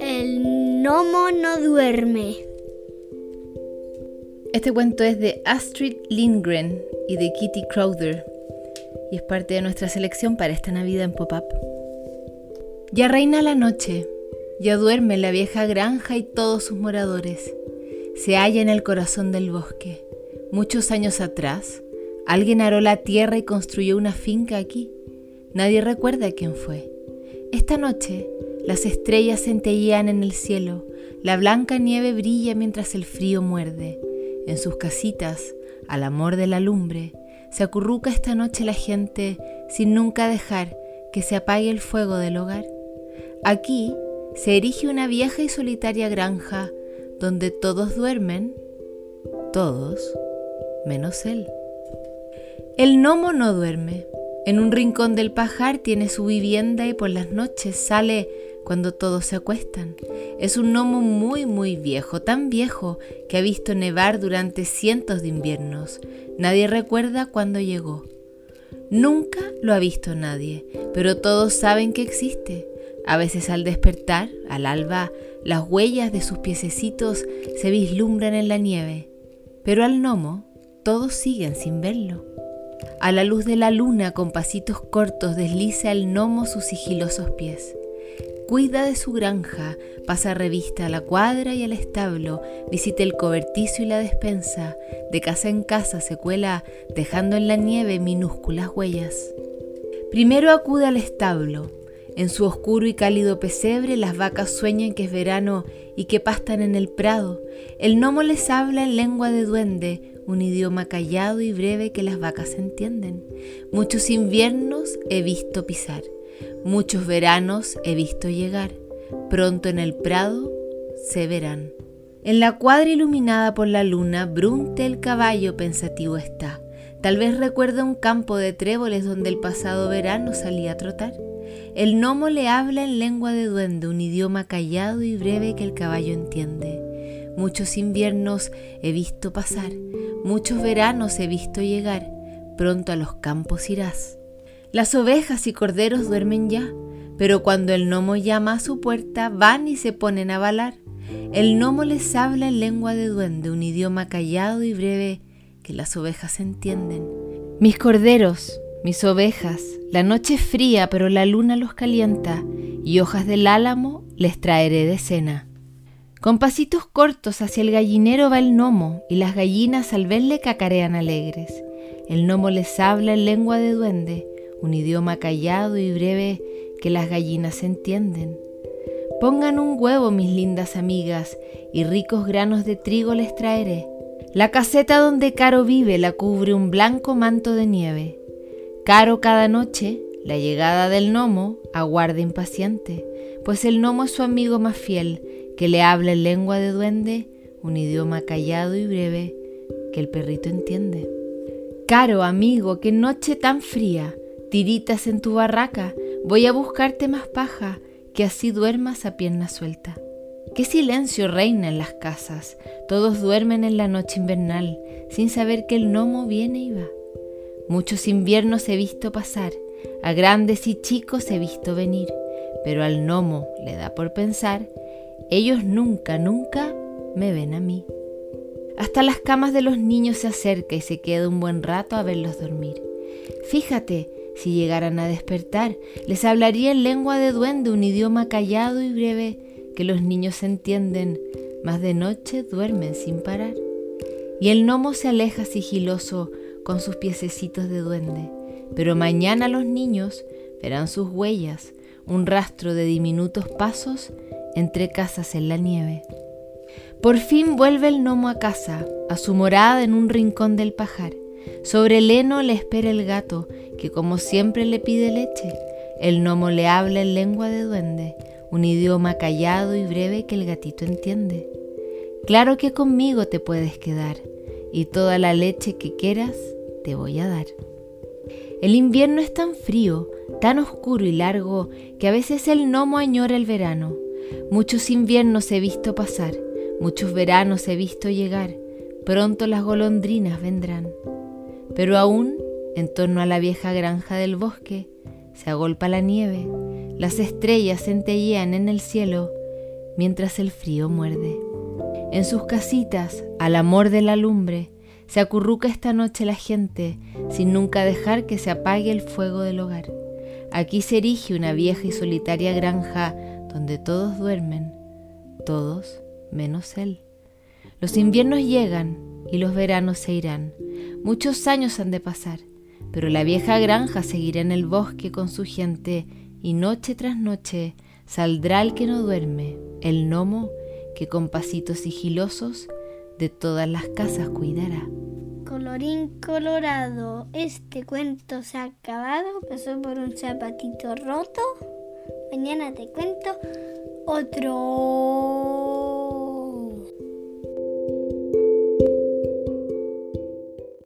El gnomo no duerme. Este cuento es de Astrid Lindgren y de Kitty Crowther y es parte de nuestra selección para esta Navidad en Pop-Up. Ya reina la noche, ya duerme la vieja granja y todos sus moradores. Se halla en el corazón del bosque. Muchos años atrás, alguien aró la tierra y construyó una finca aquí. Nadie recuerda quién fue. Esta noche, las estrellas centellean en el cielo, la blanca nieve brilla mientras el frío muerde. En sus casitas, al amor de la lumbre, se acurruca esta noche la gente sin nunca dejar que se apague el fuego del hogar. Aquí se erige una vieja y solitaria granja donde todos duermen, todos, menos él. El gnomo no duerme, en un rincón del pajar tiene su vivienda y por las noches sale cuando todos se acuestan. Es un gnomo muy muy viejo, tan viejo que ha visto nevar durante cientos de inviernos. Nadie recuerda cuándo llegó. Nunca lo ha visto nadie, pero todos saben que existe. A veces al despertar, al alba, las huellas de sus piececitos se vislumbran en la nieve, pero al gnomo todos siguen sin verlo. A la luz de la luna, con pasitos cortos, desliza el gnomo sus sigilosos pies. Cuida de su granja, pasa revista a la cuadra y al establo, visita el cobertizo y la despensa, de casa en casa se cuela, dejando en la nieve minúsculas huellas. Primero acude al establo. En su oscuro y cálido pesebre las vacas sueñan que es verano y que pastan en el prado. El gnomo les habla en lengua de duende, un idioma callado y breve que las vacas entienden. Muchos inviernos he visto pisar, muchos veranos he visto llegar, pronto en el prado se verán. En la cuadra iluminada por la luna, Brunte el caballo pensativo está. Tal vez recuerda un campo de tréboles donde el pasado verano salía a trotar. El gnomo le habla en lengua de duende, un idioma callado y breve que el caballo entiende. Muchos inviernos he visto pasar, muchos veranos he visto llegar, pronto a los campos irás. Las ovejas y corderos duermen ya, pero cuando el gnomo llama a su puerta van y se ponen a balar. El gnomo les habla en lengua de duende, un idioma callado y breve que las ovejas entienden. Mis corderos, mis ovejas, la noche es fría, pero la luna los calienta, y hojas del álamo les traeré de cena. Con pasitos cortos hacia el gallinero va el gnomo, y las gallinas al verle cacarean alegres. El gnomo les habla en lengua de duende, un idioma callado y breve que las gallinas entienden. Pongan un huevo, mis lindas amigas, y ricos granos de trigo les traeré. La caseta donde Caro vive la cubre un blanco manto de nieve. Caro cada noche, la llegada del gnomo, aguarda impaciente, pues el gnomo es su amigo más fiel, que le habla en lengua de duende, un idioma callado y breve que el perrito entiende. Caro amigo, qué noche tan fría, tiritas en tu barraca, voy a buscarte más paja, que así duermas a pierna suelta. Qué silencio reina en las casas, todos duermen en la noche invernal, sin saber que el gnomo viene y va. Muchos inviernos he visto pasar, a grandes y chicos he visto venir, pero al gnomo le da por pensar ellos nunca, nunca me ven a mí. Hasta las camas de los niños se acerca y se queda un buen rato a verlos dormir. Fíjate, si llegaran a despertar, les hablaría en lengua de duende, un idioma callado y breve que los niños entienden, mas de noche duermen sin parar. Y el gnomo se aleja sigiloso con sus piececitos de duende, pero mañana los niños verán sus huellas, un rastro de diminutos pasos entre casas en la nieve. Por fin vuelve el gnomo a casa, a su morada en un rincón del pajar. Sobre el heno le espera el gato, que como siempre le pide leche. El gnomo le habla en lengua de duende, un idioma callado y breve que el gatito entiende. Claro que conmigo te puedes quedar, y toda la leche que quieras te voy a dar. El invierno es tan frío, tan oscuro y largo, que a veces el gnomo añora el verano. Muchos inviernos he visto pasar, muchos veranos he visto llegar, pronto las golondrinas vendrán. Pero aún, en torno a la vieja granja del bosque, se agolpa la nieve, las estrellas centellean en el cielo, mientras el frío muerde. En sus casitas, al amor de la lumbre, se acurruca esta noche la gente, sin nunca dejar que se apague el fuego del hogar. Aquí se erige una vieja y solitaria granja donde todos duermen, todos menos él. Los inviernos llegan y los veranos se irán. Muchos años han de pasar, pero la vieja granja seguirá en el bosque con su gente y noche tras noche saldrá el que no duerme, el gnomo que con pasitos sigilosos de todas las casas cuidará. Colorín colorado, este cuento se ha acabado, pasó por un zapatito roto. Mañana te cuento otro.